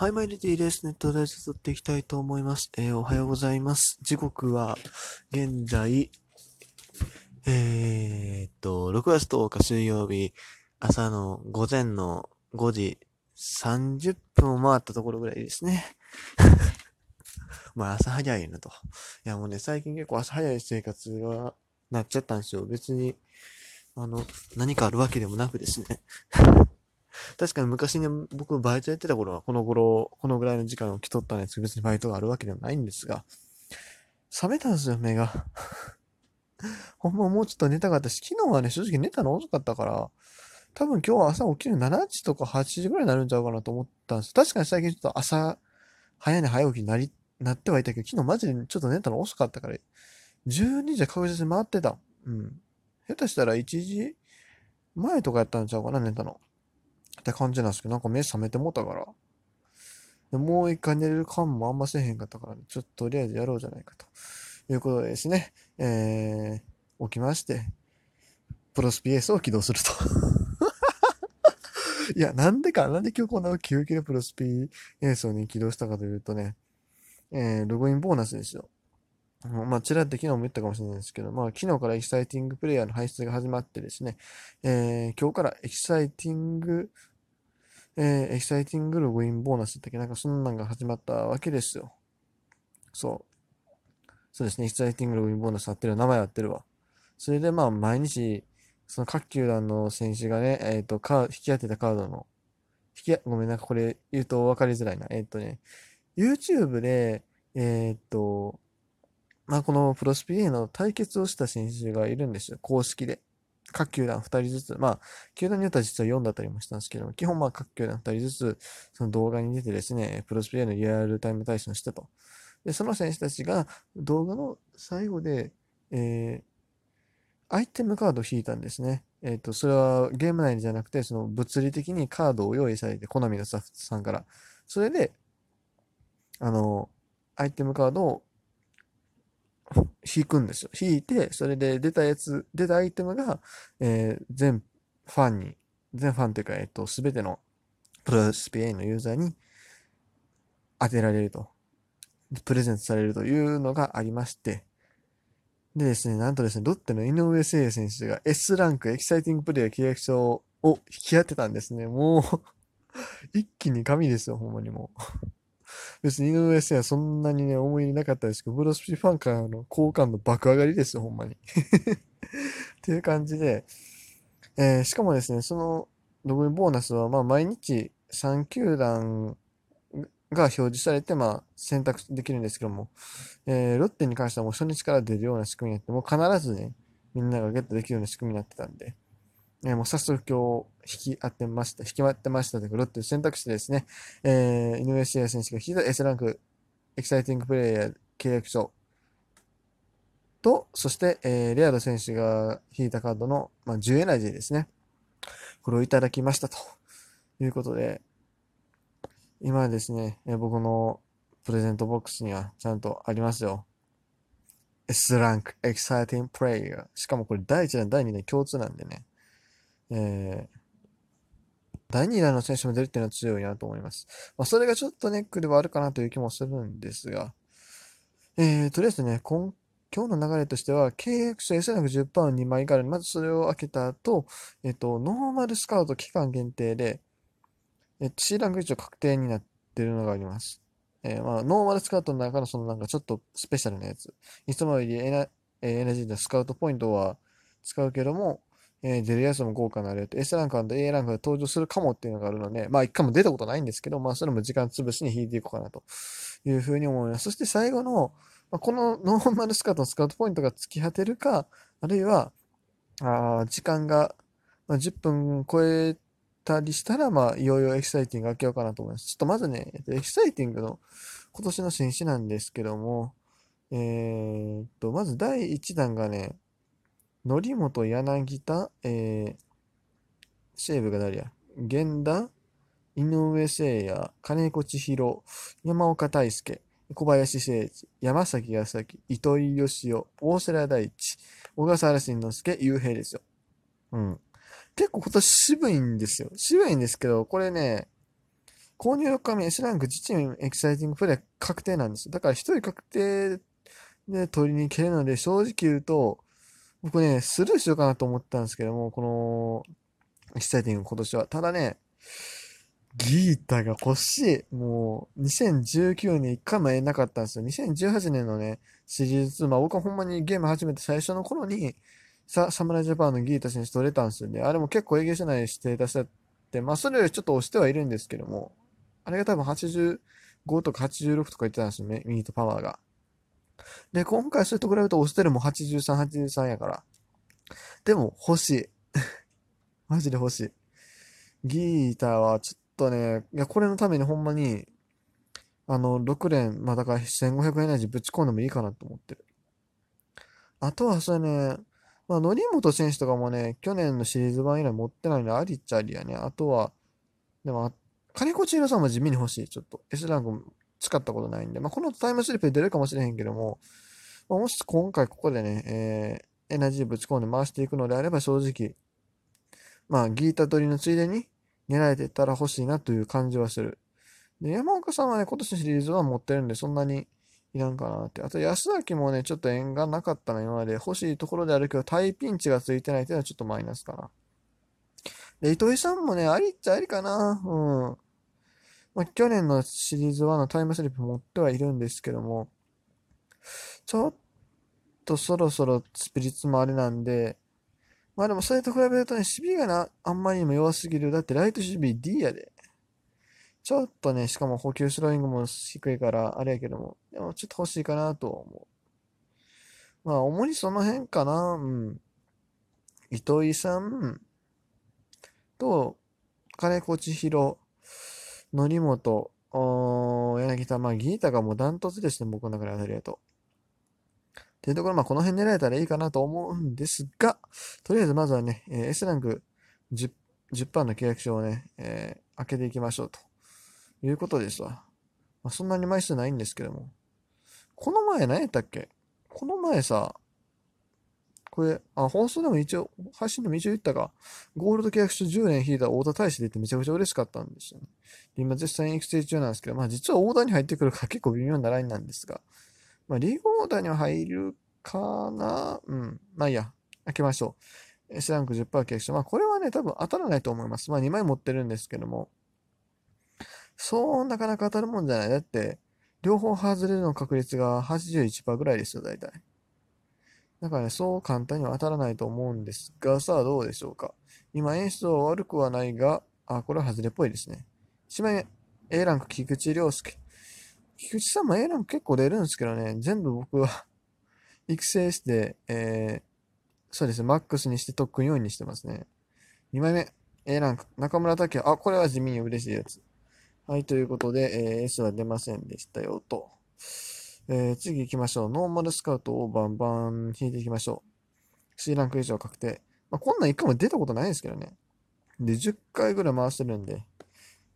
はい、マイルディです。ネットで撮っていきたいと思います。えー、おはようございます。時刻は、現在、えー、っと、6月10日水曜日、朝の午前の5時30分を回ったところぐらいですね。まあ朝早いなと。いやもうね、最近結構朝早い生活がなっちゃったんですよ。別に、あの、何かあるわけでもなくですね。確かに昔に僕バイトやってた頃はこの頃、このぐらいの時間を来とったんですけど、別にバイトがあるわけではないんですが、冷めたんですよ、目が。ほんまもうちょっと寝たかったし、昨日はね、正直寝たの遅かったから、多分今日は朝起きる7時とか8時ぐらいになるんちゃうかなと思ったんです。確かに最近ちょっと朝、早寝早起きになり、なってはいたけど、昨日マジでちょっと寝たの遅かったから、12時は確実に回ってた。うん。下手したら1時前とかやったんちゃうかな、寝たの。って感じなんですけど、なんか目覚めてもったから。でもう一回寝れる感もあんませえへんかったから、ちょっととりあえずやろうじゃないかと。いうことでですね、えー、起きまして、プロスピエースを起動すると。いや、なんでか、なんで今日こんな急激でプロスピエースをね、起動したかというとね、えー、ログインボーナスですよ。まあ、ちらっと昨日も言ったかもしれないですけど、まあ、昨日からエキサイティングプレイヤーの排出が始まってですね、えー、今日からエキサイティング、えー、エキサイティングログインボーナスってなんかそんなんが始まったわけですよ。そう。そうですね、エキサイティングログインボーナスあってる、名前合ってるわ。それでまあ、毎日、その各球団の選手がね、えっ、ー、と、カー引き当てたカードの、引き、ごめんな、これ言うと分かりづらいな。えっ、ー、とね、YouTube で、えっ、ー、と、まあ、このプロスピエの対決をした選手がいるんですよ。公式で。各球団2人ずつ。まあ、球団によっては実は4だったりもしたんですけども、基本まあ各球団2人ずつ、その動画に出てですね、プロスピエのリアルタイム対戦をしたと。で、その選手たちが動画の最後で、えー、アイテムカードを引いたんですね。えっ、ー、と、それはゲーム内じゃなくて、その物理的にカードを用意されて、好みのスタッフさんから。それで、あの、アイテムカードを引くんですよ。引いて、それで出たやつ、出たアイテムが、えー、全ファンに、全ファンというか、えっと、すべてのプロスピエのユーザーに当てられると。プレゼントされるというのがありまして、でですね、なんとですね、ロッテの井上誠也選手が S ランクエキサイティングプレイヤー契約書を引き当てたんですね。もう 一気に神ですよ、ほんまにもう別に井上誠也そんなにね、思い入れなかったですけど、ブロスピファンからの好感度爆上がりですよ、ほんまに。っていう感じで、えー、しかもですね、そのログインボーナスは、まあ、毎日3球団が表示されて、まあ、選択できるんですけども、えー、ロッテに関してはもう初日から出るような仕組みになって、もう必ずね、みんながゲットできるような仕組みになってたんで、えー、もう早速今日引き当てました、引き当てましたというロッテ選択肢ですね、えー、井上茂也選手が引いた S ランクエキサイティングプレイヤー契約書と、そして、えー、レアド選手が引いたカードの、まあ、10エナジーですね。これをいただきましたということで、今ですね、えー、僕のプレゼントボックスにはちゃんとありますよ。S ランクエキサイティングプレイヤー。しかもこれ第1弾、第2弾共通なんでね。えー、第2弾の選手も出るっていうのは強いなと思います。まあ、それがちょっとネックではあるかなという気もするんですが、えー、とりあえずね、今今日の流れとしては、契約書 S ランク10パウンド2枚がある。まずそれを開けた後、えっと、ノーマルスカウト期間限定で、えっと、C ランク一応確定になってるのがあります。えー、まあ、ノーマルスカウトの中のそのなんかちょっとスペシャルなやつ。いつもよりエナ、えー、NG でスカウトポイントは使うけども、えー、出るやつも豪華なると S ランク &A ランクが登場するかもっていうのがあるので、まあ一回も出たことないんですけど、まあそれも時間潰しに引いていこうかなというふうに思います。そして最後の、まあ、このノーマルスカートのスカウトポイントが突き果てるか、あるいは、あ時間が、まあ、10分超えたりしたら、まあ、いよいよエキサイティング開けようかなと思います。ちょっとまずね、エキサイティングの今年の選手なんですけども、えー、っと、まず第1弾がね、則本柳田、えー、西武が誰や？源田、井上晴哉、金子千尋、山岡大輔、小林誠司、山﨑康晃、糸井義雄、大瀬良大地、小笠原慎之介、雄平ですよ。うん。結構今年渋いんですよ。渋いんですけど、これね、購入4日目 S ランク自チームエキサイティングプレイ確定なんですよ。だから1人確定で取りに行けるので、正直言うと、僕ね、スルーしようかなと思ったんですけども、この、エキサイティング今年は。ただね、ギータが欲しい。もう、2019年1回も得なかったんですよ。2018年のね、シリーズ2、まあ僕はほんまにゲーム始めて最初の頃に、さ、サムライジャパンのギータ選手取れたんですよね。あれも結構営業しないステータスだって、まあそれよりちょっと押してはいるんですけども、あれが多分85とか86とか言ってたんですよね、ミートパワーが。で、今回それと比べると押してるも83、83やから。でも欲しい。マジで欲しい。ギーターはちょっとね、いや、これのためにほんまに、あの、6連、まあだから1500エナジーぶち込んでもいいかなと思ってる。あとはそれね、まあ、則本選手とかもね、去年のシリーズ版以来持ってないのでありっちゃありやね。あとは、でも、金子千尋さんも地味に欲しい。ちょっと。S ランク使ったことないんで。まあ、このタイムスリップで出るかもしれへんけども、まあ、もし今回ここでね、えー、エナジーぶち込んで回していくのであれば正直、まあ、ギータ取りのついでに狙えてたら欲しいなという感じはする。で、山岡さんはね、今年のシリーズは持ってるんで、そんなにいらんかなって。あと、安崎もね、ちょっと縁がなかったの、今まで。欲しいところであるけど、タイピンチがついてないっていうのはちょっとマイナスかな。で、糸井さんもね、ありっちゃありかな。うん。まあ、去年のシリーズ1のタイムスリップ持ってはいるんですけども、ちょっとそろそろスピリッツもあれなんで、まあでもそれと比べるとね、守備がな、あんまりにも弱すぎる。だってライト守備 D やで。ちょっとね、しかも補給スローイングも低いから、あれやけども、でもちょっと欲しいかなと思う。まあ、主にその辺かな。うん。糸井さんと、金子千尋、則本、柳田、まあ、ギータがもうダントツですね、僕の中で当たりやと。っていうところ、まあ、この辺狙えたらいいかなと思うんですが、とりあえずまずはね、えー、S ランク10、10%の契約書をね、えー、開けていきましょうと。いうことですわ。まあ、そんなに枚数ないんですけども。この前何やったっけ？この前さ、これ、あ、放送でも一応、配信でも一応言ったが、ゴールド契約書10年引いた太田大使でってめちゃくちゃ嬉しかったんですよね。今絶賛育成中なんですけど、まあ実はオーダーに入ってくるか結構微妙なラインなんですが、まあリーグオーダーには入るかな？うん。まあいいや。開けましょう。S ランク10%契約書。まあこれはね、多分当たらないと思います。まあ2枚持ってるんですけども、そうなかなか当たるもんじゃない。だって、両方外れるの確率が81%ぐらいですよ、大体。だからね、そう簡単には当たらないと思うんですが、さあどうでしょうか。今演出は悪くはないが、あ、これは外れっぽいですね。1枚目、A ランク菊池涼介。菊池さんも A ランク結構出るんですけどね、全部僕は 育成して、えー、そうですね、マックスにして特訓4にしてますね。2枚目、A ランク、中村拓也。あ、これは地味に嬉しいやつ。はい、ということで、えー、S は出ませんでしたよ、と。えー、次行きましょう。ノーマルスカウトをバンバン引いていきましょう。C ランク以上確定。まあ、こんなん一回も出たことないですけどね。で、10回ぐらい回してるんで、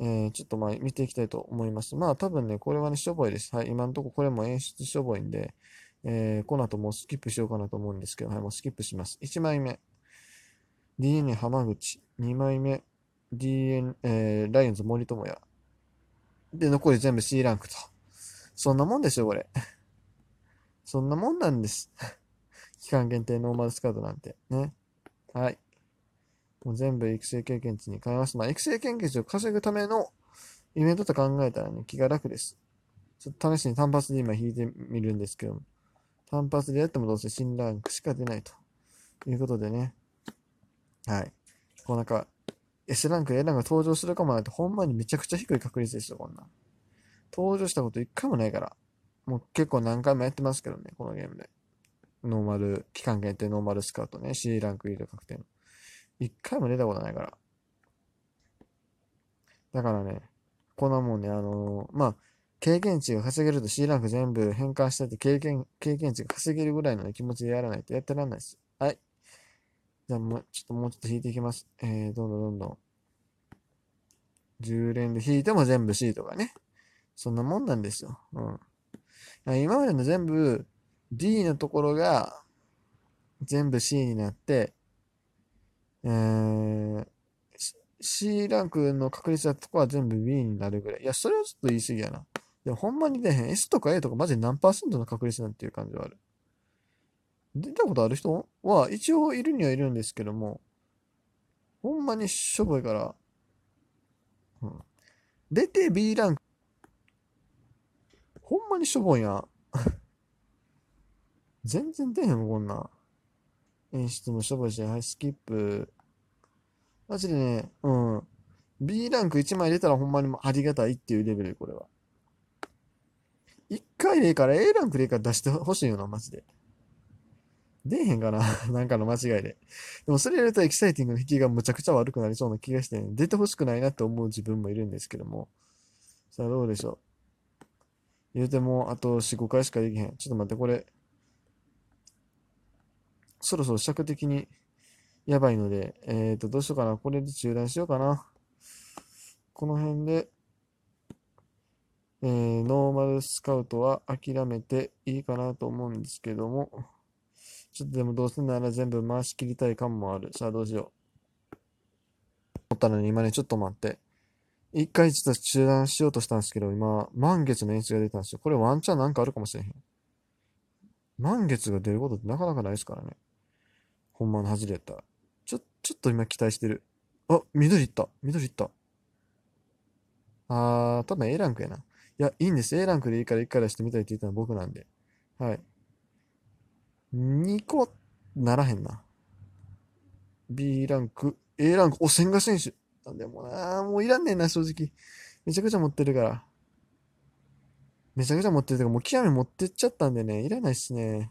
えー、ちょっとまあ見ていきたいと思います。まあ多分ね、これはね、しょぼいです。はい、今のところこれも演出しょぼいんで、えー、この後もうスキップしようかなと思うんですけど、はい、もうスキップします。1枚目、DN 浜口。2枚目、DN、えー、ライオンズ森友哉。で、残り全部 C ランクと。そんなもんでしょ、これ。そんなもんなんです。期間限定ノーマルスカウトなんて。ね。はい。もう全部育成経験値に変えます。まあ、育成経験値を稼ぐためのイベントと考えたらね、気が楽です。ちょっと試しに単発で今引いてみるんですけども、単発でやってもどうせ新ランクしか出ないということでね。はい。こうなんか、S ランク、A ランクが登場するかもなんて、ほんまにめちゃくちゃ低い確率ですよ、こんな。登場したこと一回もないから。もう結構何回もやってますけどね、このゲームで。ノーマル、期間限定ノーマルスカウトね、C ランク入れ確定の。一回も出たことないから。だからね、こんなもんね、あのー、まあ、経験値が稼げると C ランク全部変換してて、経験、経験値が稼げるぐらいの、ね気持ちでやらないとやってらんないです。はい。じゃあもう、ちょっともうちょっと引いていきます。えー、どんどんどんどん。10連で引いても全部 C とかね。そんなもんなんですよ。うん。今までの全部 D のところが全部 C になって、えー、C ランクの確率だとこは全部 B になるぐらい。いや、それはちょっと言い過ぎやな。いや、ほんまに出へん。S とか A とかマジで何パーセントの確率なんていう感じはある。出たことある人は一応いるにはいるんですけども、ほんまにしょぼいから、うん。出て B ランク、ほんまにしょぼいや。全然出へんも、こんな。演出もしょぼいし、はい、スキップ。マジでね、うん。B ランク1枚出たらほんまにもありがたいっていうレベル、これは。1回でいいから A ランクでいいから出してほしいよな、マジで。出へんかな なんかの間違いで。でもそれやるとエキサイティングの引きがむちゃくちゃ悪くなりそうな気がして、出てほしくないなって思う自分もいるんですけども。さあどうでしょう。言うても、あと4、5回しかできへん。ちょっと待って、これ。そろそろ尺的にやばいので、えっ、ー、と、どうしようかな。これで中断しようかな。この辺で、えー、ノーマルスカウトは諦めていいかなと思うんですけども。ちょっとでもどうせなら全部回し切りたい感もある。さあどうしよう。思ったのに今ね、ちょっと待って。一回実は中断しようとしたんですけど、今、満月の演出が出たんですよ。これワンチャンなんかあるかもしれへん。満月が出ることってなかなかないですからね。ほんまの外れやったら。ちょ、ちょっと今期待してる。あ、緑いった。緑いった。あー、多分 A ランクやな。いや、いいんです。A ランクでいいから1回出してみたいって言ったのは僕なんで。はい。2個ならへんな。B ランク、A ランク、お、千賀選手。なんでもな、もういらんねんな、正直。めちゃくちゃ持ってるから。めちゃくちゃ持ってるとか、もう極め持ってっちゃったんでね、いらないっすね。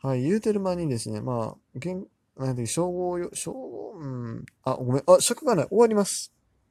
はい、言うてる間にですね、まあ、現、なんで、称号よ、称号、うん、あ、ごめん、あ、尺がない、終わります。